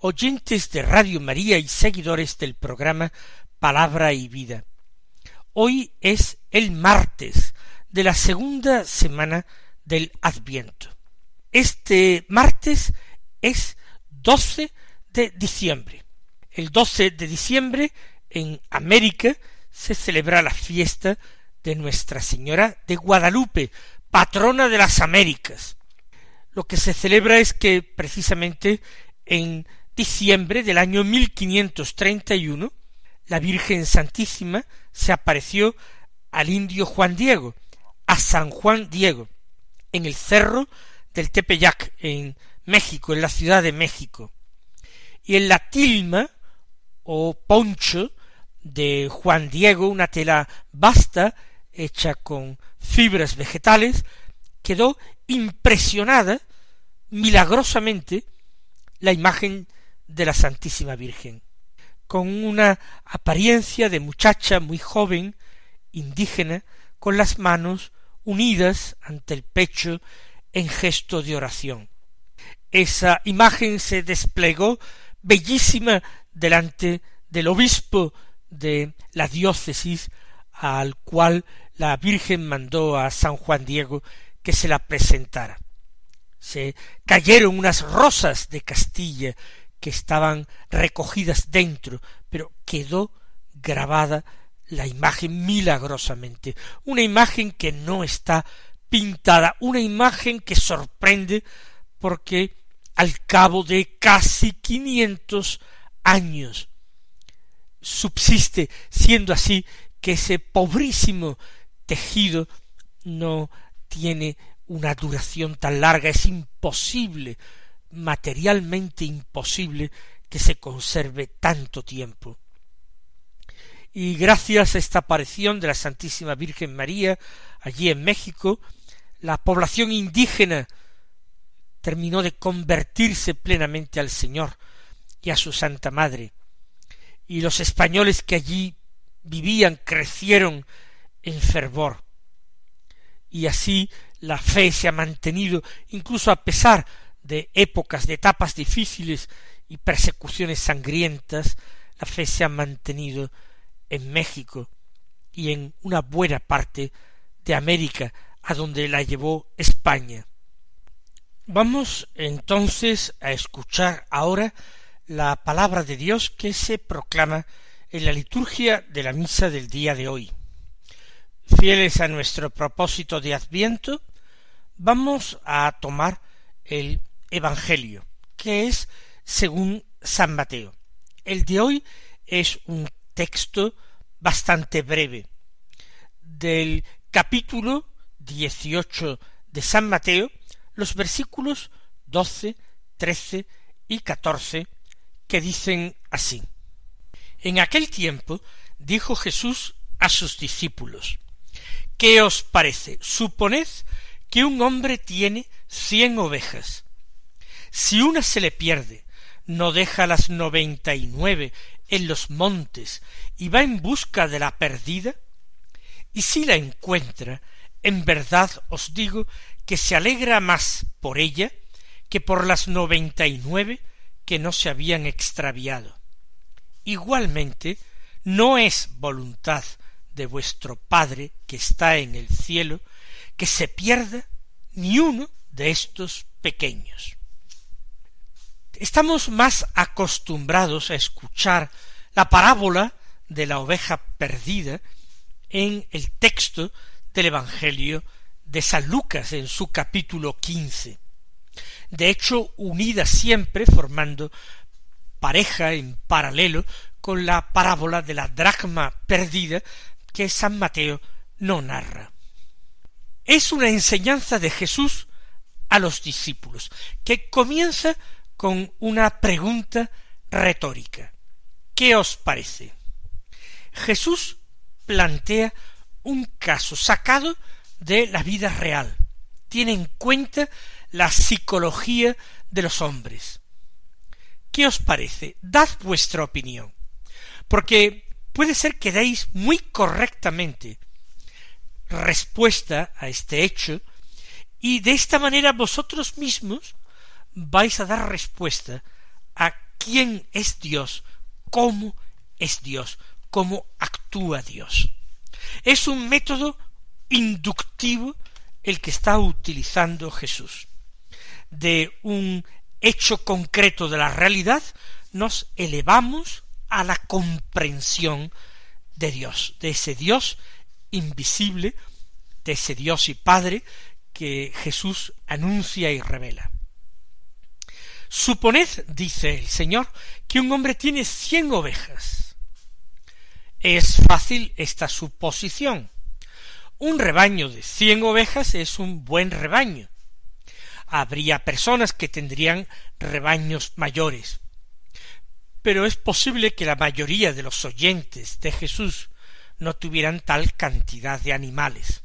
oyentes de Radio María y seguidores del programa Palabra y Vida. Hoy es el martes de la segunda semana del Adviento. Este martes es 12 de diciembre. El 12 de diciembre en América se celebra la fiesta de Nuestra Señora de Guadalupe, patrona de las Américas. Lo que se celebra es que precisamente en diciembre del año 1531 la Virgen Santísima se apareció al indio Juan Diego, a San Juan Diego, en el cerro del Tepeyac, en México, en la Ciudad de México. Y en la tilma o poncho de Juan Diego, una tela vasta hecha con fibras vegetales, quedó impresionada milagrosamente la imagen de la Santísima Virgen, con una apariencia de muchacha muy joven, indígena, con las manos unidas ante el pecho en gesto de oración. Esa imagen se desplegó bellísima delante del obispo de la diócesis al cual la Virgen mandó a San Juan Diego que se la presentara. Se cayeron unas rosas de Castilla que estaban recogidas dentro, pero quedó grabada la imagen milagrosamente, una imagen que no está pintada, una imagen que sorprende porque al cabo de casi quinientos años subsiste, siendo así que ese pobrísimo tejido no tiene una duración tan larga, es imposible, materialmente imposible, que se conserve tanto tiempo. Y gracias a esta aparición de la Santísima Virgen María allí en México, la población indígena terminó de convertirse plenamente al Señor y a su Santa Madre, y los españoles que allí vivían crecieron en fervor. Y así la fe se ha mantenido incluso a pesar de épocas, de etapas difíciles y persecuciones sangrientas, la fe se ha mantenido en México y en una buena parte de América, a donde la llevó España. Vamos entonces a escuchar ahora la palabra de Dios que se proclama en la liturgia de la misa del día de hoy. Fieles a nuestro propósito de Adviento, vamos a tomar el Evangelio, que es según San Mateo. El de hoy es un texto bastante breve del capítulo 18 de San Mateo, los versículos 12, 13 y 14 que dicen así. En aquel tiempo dijo Jesús a sus discípulos, ¿Qué os parece? Suponed que un hombre tiene cien ovejas. Si una se le pierde, no deja las noventa y nueve en los montes y va en busca de la perdida? Y si la encuentra, en verdad os digo que se alegra más por ella que por las noventa y nueve que no se habían extraviado. Igualmente, no es voluntad de vuestro Padre que está en el cielo que se pierda ni uno de estos pequeños. Estamos más acostumbrados a escuchar la parábola de la oveja perdida en el texto del Evangelio de San Lucas en su capítulo quince. De hecho, unida siempre, formando pareja en paralelo con la parábola de la dracma perdida que San Mateo no narra. Es una enseñanza de Jesús a los discípulos, que comienza con una pregunta retórica. ¿Qué os parece? Jesús plantea un caso sacado de la vida real. Tiene en cuenta la psicología de los hombres. ¿Qué os parece? Dad vuestra opinión. Porque puede ser que deis muy correctamente respuesta a este hecho y de esta manera vosotros mismos vais a dar respuesta a quién es Dios, cómo es Dios, cómo actúa Dios. Es un método inductivo el que está utilizando Jesús. De un hecho concreto de la realidad nos elevamos a la comprensión de Dios, de ese Dios invisible, de ese Dios y Padre que Jesús anuncia y revela. Suponed, dice el Señor, que un hombre tiene cien ovejas. Es fácil esta suposición. Un rebaño de cien ovejas es un buen rebaño. Habría personas que tendrían rebaños mayores. Pero es posible que la mayoría de los oyentes de Jesús no tuvieran tal cantidad de animales.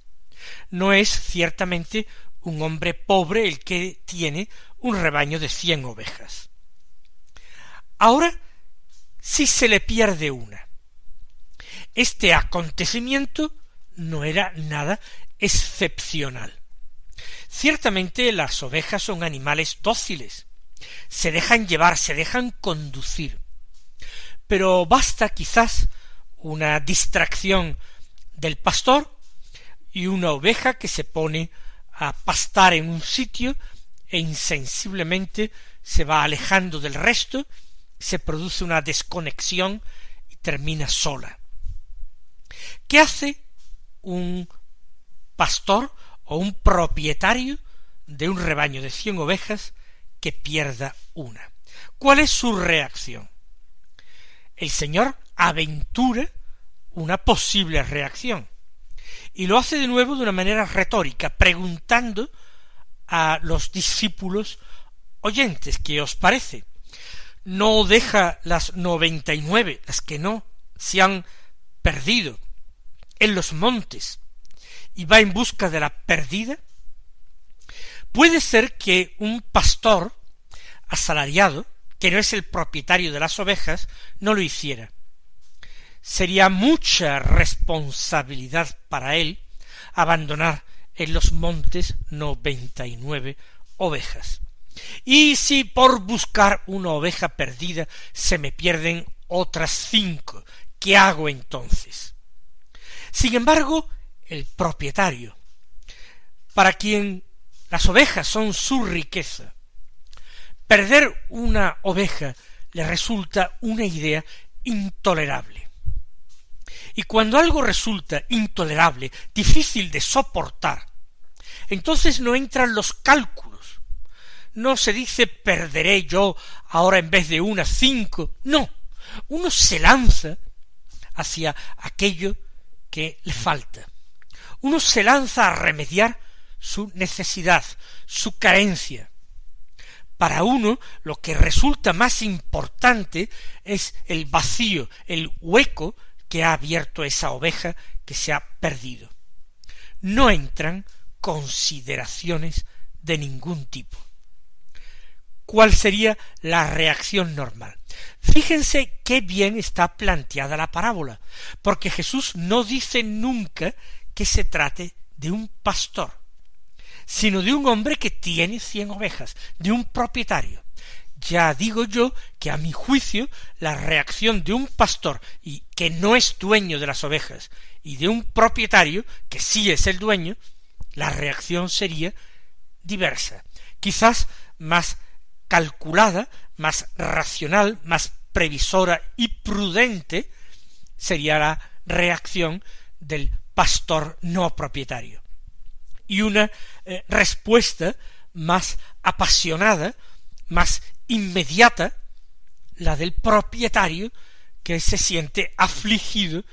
No es ciertamente un hombre pobre el que tiene un rebaño de cien ovejas. Ahora, si se le pierde una, este acontecimiento no era nada excepcional. Ciertamente las ovejas son animales dóciles, se dejan llevar, se dejan conducir, pero basta quizás una distracción del pastor y una oveja que se pone a pastar en un sitio e insensiblemente se va alejando del resto, se produce una desconexión y termina sola. ¿Qué hace un pastor o un propietario de un rebaño de cien ovejas que pierda una? ¿Cuál es su reacción? El Señor aventura una posible reacción. Y lo hace de nuevo de una manera retórica, preguntando a los discípulos oyentes, ¿qué os parece? No deja las noventa y nueve, las que no se han perdido, en los montes, y va en busca de la perdida. Puede ser que un pastor asalariado, que no es el propietario de las ovejas, no lo hiciera. Sería mucha responsabilidad para él abandonar en los montes noventa y nueve ovejas. Y si por buscar una oveja perdida se me pierden otras cinco, ¿qué hago entonces? Sin embargo, el propietario, para quien las ovejas son su riqueza, perder una oveja le resulta una idea intolerable. Y cuando algo resulta intolerable, difícil de soportar, entonces no entran los cálculos. No se dice perderé yo ahora en vez de una cinco. No. Uno se lanza hacia aquello que le falta. Uno se lanza a remediar su necesidad, su carencia. Para uno lo que resulta más importante es el vacío, el hueco que ha abierto esa oveja que se ha perdido. No entran consideraciones de ningún tipo. ¿Cuál sería la reacción normal? Fíjense qué bien está planteada la parábola, porque Jesús no dice nunca que se trate de un pastor, sino de un hombre que tiene cien ovejas, de un propietario. Ya digo yo que a mi juicio la reacción de un pastor y que no es dueño de las ovejas y de un propietario que sí es el dueño, la reacción sería diversa, quizás más calculada, más racional, más previsora y prudente sería la reacción del pastor no propietario. Y una eh, respuesta más apasionada, más inmediata la del propietario que se siente afligido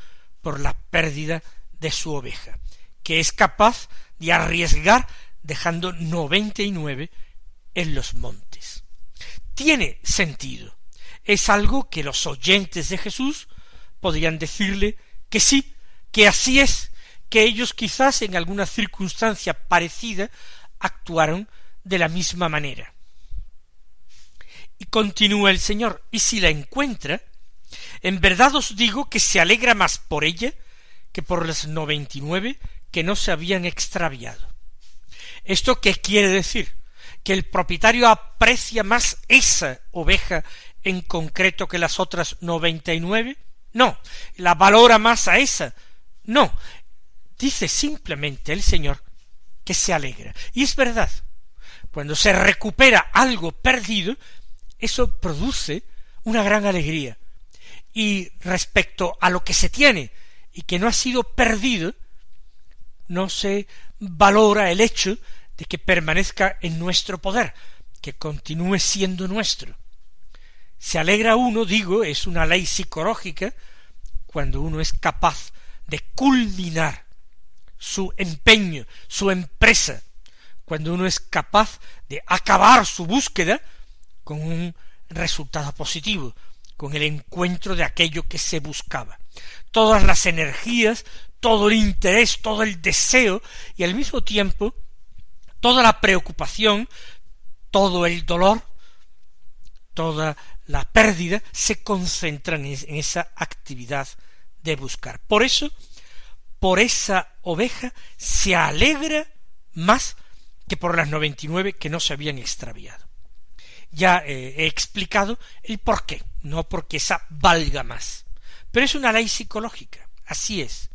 por la pérdida de su oveja, que es capaz de arriesgar dejando noventa y nueve en los montes. Tiene sentido. es algo que los oyentes de Jesús podrían decirle que sí, que así es, que ellos quizás en alguna circunstancia parecida actuaron de la misma manera. Y continúa el Señor, y si la encuentra, en verdad os digo que se alegra más por ella que por las noventa y nueve que no se habían extraviado. ¿Esto qué quiere decir? ¿Que el propietario aprecia más esa oveja en concreto que las otras noventa y nueve? No. ¿La valora más a esa? No. Dice simplemente el Señor que se alegra. Y es verdad. Cuando se recupera algo perdido, eso produce una gran alegría. Y respecto a lo que se tiene y que no ha sido perdido, no se valora el hecho de que permanezca en nuestro poder, que continúe siendo nuestro. Se alegra uno, digo, es una ley psicológica, cuando uno es capaz de culminar su empeño, su empresa, cuando uno es capaz de acabar su búsqueda con un resultado positivo, con el encuentro de aquello que se buscaba. Todas las energías, todo el interés, todo el deseo y al mismo tiempo toda la preocupación, todo el dolor, toda la pérdida se concentran en esa actividad de buscar. Por eso, por esa oveja se alegra más que por las noventa y nueve que no se habían extraviado. Ya eh, he explicado el por qué, no porque esa valga más. Pero es una ley psicológica, así es.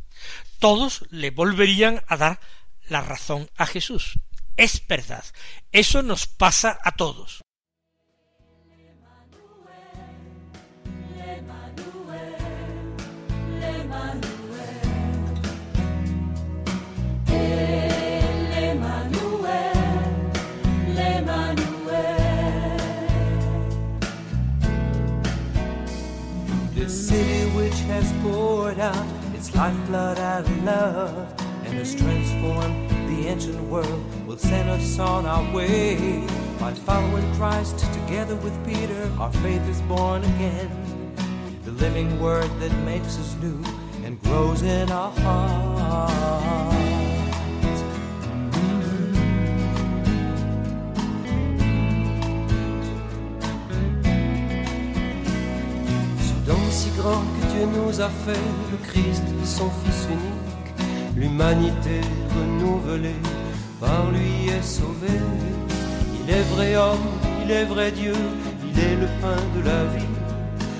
Todos le volverían a dar la razón a Jesús. Es verdad. Eso nos pasa a todos. Its lifeblood and love, and has transformed the ancient world, will send us on our way. By following Christ together with Peter, our faith is born again. The living word that makes us new and grows in our hearts. si grand Nous a fait, le Christ, son Fils unique, l'humanité renouvelée, par lui est sauvée. Il est vrai homme, il est vrai Dieu, il est le pain de la vie,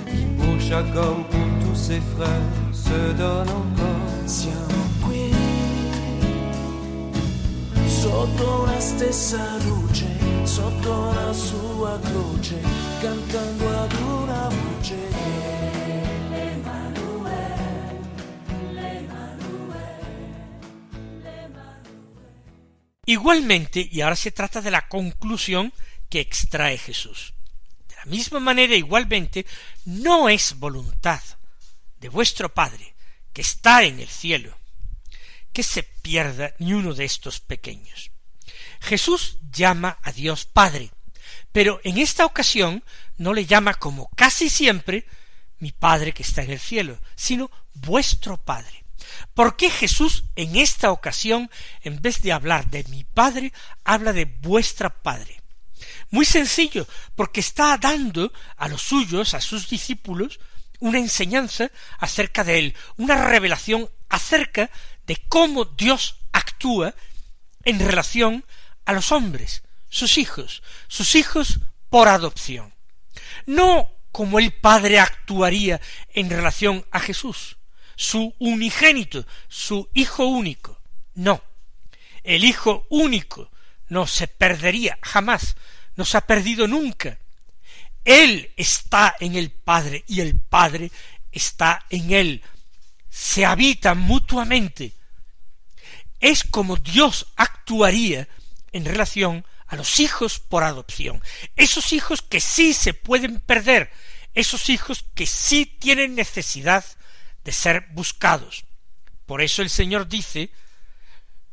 qui pour chaque homme, pour tous ses frères, se donne encore. Siamo qui, sotto la stessa luce, sotto la sua croce, cantando ad una voce. Igualmente, y ahora se trata de la conclusión que extrae Jesús. De la misma manera, igualmente, no es voluntad de vuestro Padre, que está en el cielo, que se pierda ni uno de estos pequeños. Jesús llama a Dios Padre, pero en esta ocasión no le llama como casi siempre mi Padre que está en el cielo, sino vuestro Padre. ¿Por qué Jesús en esta ocasión, en vez de hablar de mi Padre, habla de vuestra Padre? Muy sencillo, porque está dando a los suyos, a sus discípulos, una enseñanza acerca de él, una revelación acerca de cómo Dios actúa en relación a los hombres, sus hijos, sus hijos por adopción. No como el Padre actuaría en relación a Jesús, su unigénito, su Hijo único. No, el Hijo único no se perdería jamás, no se ha perdido nunca. Él está en el Padre y el Padre está en él. Se habitan mutuamente. Es como Dios actuaría en relación a los hijos por adopción. Esos hijos que sí se pueden perder, esos hijos que sí tienen necesidad de ser buscados. Por eso el Señor dice,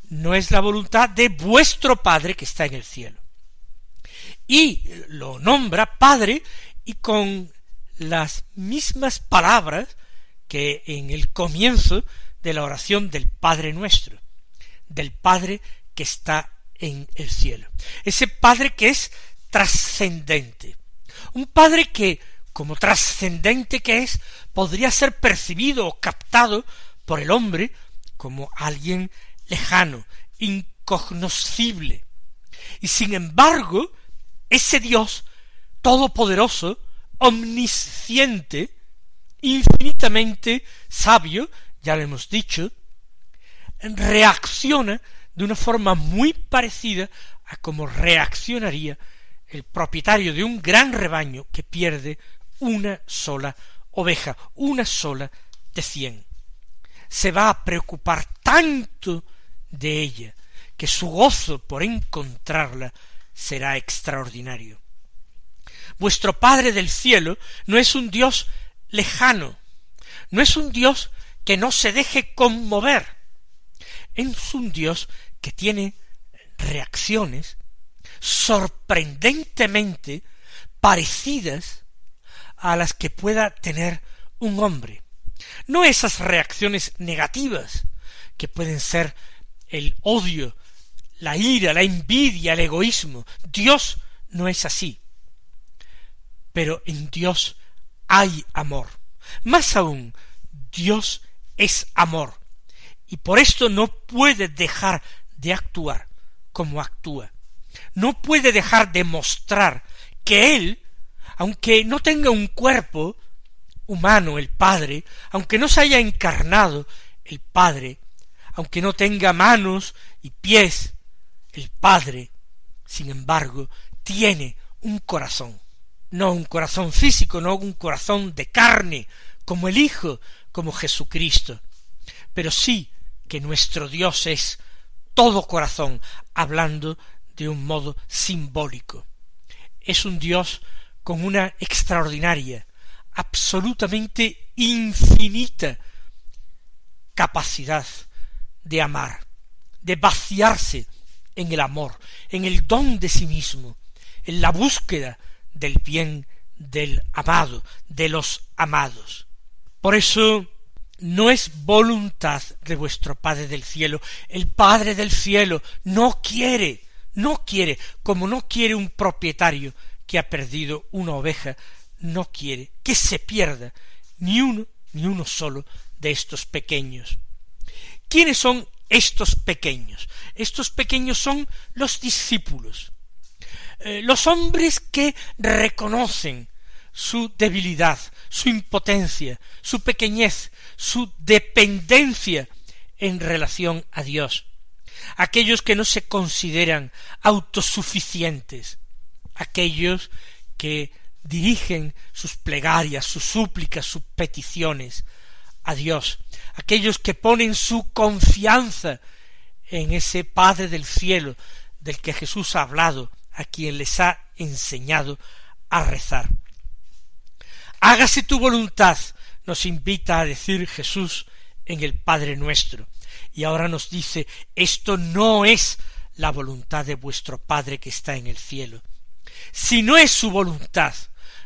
no es la voluntad de vuestro Padre que está en el cielo. Y lo nombra Padre y con las mismas palabras que en el comienzo de la oración del Padre nuestro, del Padre que está en el cielo. Ese Padre que es trascendente. Un Padre que, como trascendente que es, podría ser percibido o captado por el hombre como alguien lejano, incognoscible. Y sin embargo, ese Dios todopoderoso, omnisciente, infinitamente sabio, ya lo hemos dicho, reacciona de una forma muy parecida a como reaccionaría el propietario de un gran rebaño que pierde una sola oveja, una sola de cien. Se va a preocupar tanto de ella que su gozo por encontrarla será extraordinario. Vuestro Padre del cielo no es un Dios lejano, no es un Dios que no se deje conmover, es un Dios que tiene reacciones sorprendentemente parecidas a las que pueda tener un hombre. No esas reacciones negativas que pueden ser el odio, la ira, la envidia, el egoísmo. Dios no es así. Pero en Dios hay amor. Más aún, Dios es amor. Y por esto no puede dejar de actuar como actúa. No puede dejar de mostrar que Él, aunque no tenga un cuerpo humano el Padre, aunque no se haya encarnado el Padre, aunque no tenga manos y pies, el Padre, sin embargo, tiene un corazón, no un corazón físico, no un corazón de carne, como el Hijo, como Jesucristo, pero sí que nuestro Dios es todo corazón, hablando de un modo simbólico. Es un Dios con una extraordinaria, absolutamente infinita capacidad de amar, de vaciarse en el amor, en el don de sí mismo, en la búsqueda del bien del amado, de los amados. Por eso no es voluntad de vuestro Padre del cielo. El Padre del cielo no quiere, no quiere, como no quiere un propietario que ha perdido una oveja, no quiere que se pierda ni uno, ni uno solo de estos pequeños. ¿Quiénes son estos pequeños? Estos pequeños son los discípulos, eh, los hombres que reconocen su debilidad, su impotencia, su pequeñez, su dependencia en relación a Dios, aquellos que no se consideran autosuficientes, aquellos que dirigen sus plegarias, sus súplicas, sus peticiones a Dios, aquellos que ponen su confianza en ese Padre del cielo del que Jesús ha hablado, a quien les ha enseñado a rezar. Hágase tu voluntad, nos invita a decir Jesús en el Padre nuestro. Y ahora nos dice, esto no es la voluntad de vuestro Padre que está en el cielo. Si no es su voluntad,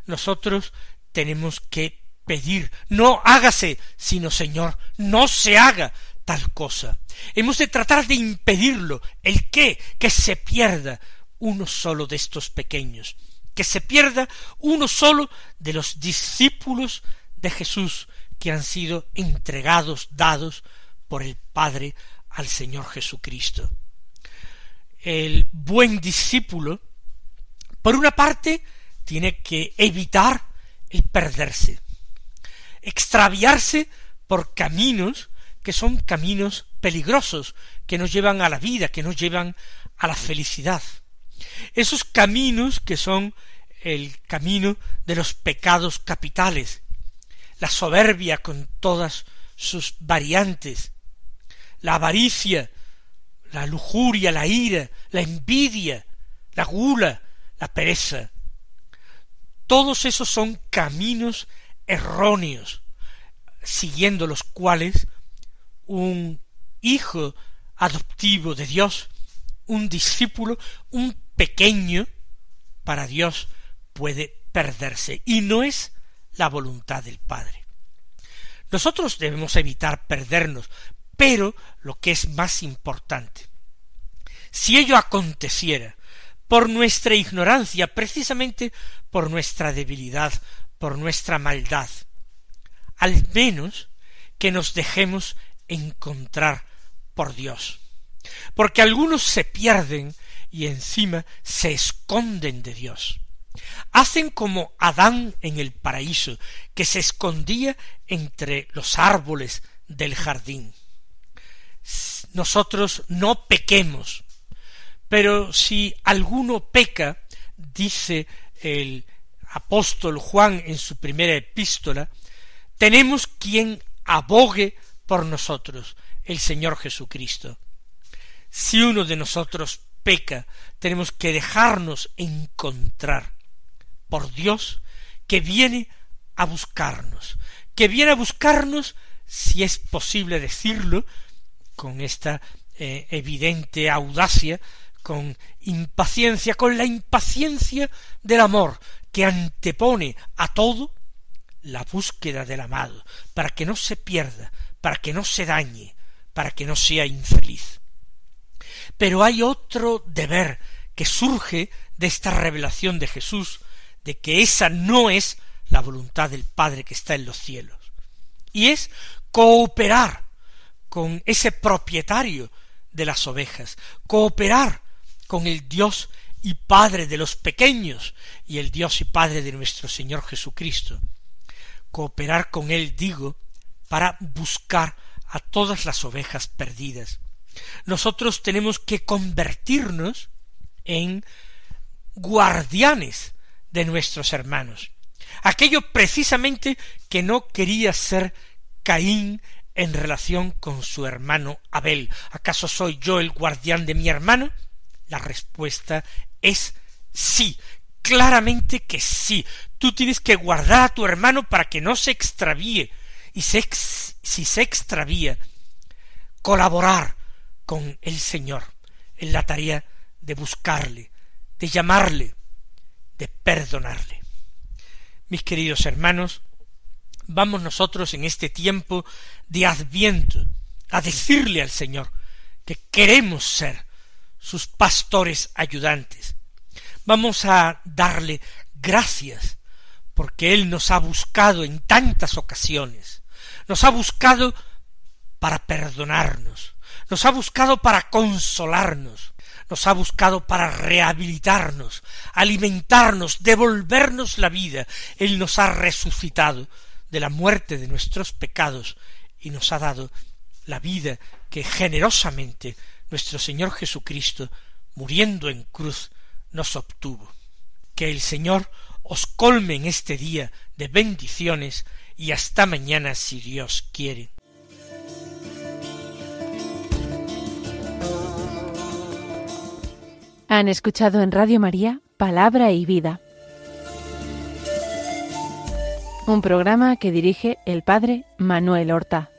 nosotros tenemos que pedir, no hágase, sino Señor, no se haga tal cosa. Hemos de tratar de impedirlo. ¿El qué? Que se pierda uno solo de estos pequeños que se pierda uno solo de los discípulos de Jesús que han sido entregados, dados por el Padre al Señor Jesucristo. El buen discípulo, por una parte, tiene que evitar el perderse, extraviarse por caminos que son caminos peligrosos, que nos llevan a la vida, que nos llevan a la felicidad. Esos caminos que son el camino de los pecados capitales, la soberbia con todas sus variantes, la avaricia, la lujuria, la ira, la envidia, la gula, la pereza. Todos esos son caminos erróneos, siguiendo los cuales un hijo adoptivo de Dios, un discípulo, un pequeño para Dios, puede perderse. Y no es la voluntad del Padre. Nosotros debemos evitar perdernos, pero lo que es más importante, si ello aconteciera por nuestra ignorancia, precisamente por nuestra debilidad, por nuestra maldad, al menos que nos dejemos encontrar por Dios. Porque algunos se pierden y encima se esconden de Dios. Hacen como Adán en el paraíso, que se escondía entre los árboles del jardín. Nosotros no pequemos, pero si alguno peca, dice el apóstol Juan en su primera epístola, tenemos quien abogue por nosotros, el Señor Jesucristo. Si uno de nosotros peca, tenemos que dejarnos encontrar por Dios que viene a buscarnos, que viene a buscarnos, si es posible decirlo, con esta eh, evidente audacia, con impaciencia, con la impaciencia del amor que antepone a todo la búsqueda del amado, para que no se pierda, para que no se dañe, para que no sea infeliz. Pero hay otro deber que surge de esta revelación de Jesús, de que esa no es la voluntad del Padre que está en los cielos, y es cooperar con ese propietario de las ovejas, cooperar con el Dios y Padre de los pequeños y el Dios y Padre de nuestro Señor Jesucristo. Cooperar con Él, digo, para buscar a todas las ovejas perdidas. Nosotros tenemos que convertirnos en guardianes de nuestros hermanos. Aquello precisamente que no quería ser Caín en relación con su hermano Abel. ¿Acaso soy yo el guardián de mi hermano? La respuesta es sí, claramente que sí. Tú tienes que guardar a tu hermano para que no se extravíe. Y si se extravía, colaborar con el Señor en la tarea de buscarle, de llamarle, de perdonarle. Mis queridos hermanos, vamos nosotros en este tiempo de adviento a decirle al Señor que queremos ser sus pastores ayudantes. Vamos a darle gracias porque Él nos ha buscado en tantas ocasiones, nos ha buscado para perdonarnos, nos ha buscado para consolarnos, nos ha buscado para rehabilitarnos, alimentarnos, devolvernos la vida. Él nos ha resucitado de la muerte de nuestros pecados y nos ha dado la vida que generosamente nuestro Señor Jesucristo, muriendo en cruz, nos obtuvo. Que el Señor os colme en este día de bendiciones y hasta mañana si Dios quiere. Han escuchado en Radio María Palabra y Vida, un programa que dirige el Padre Manuel Horta.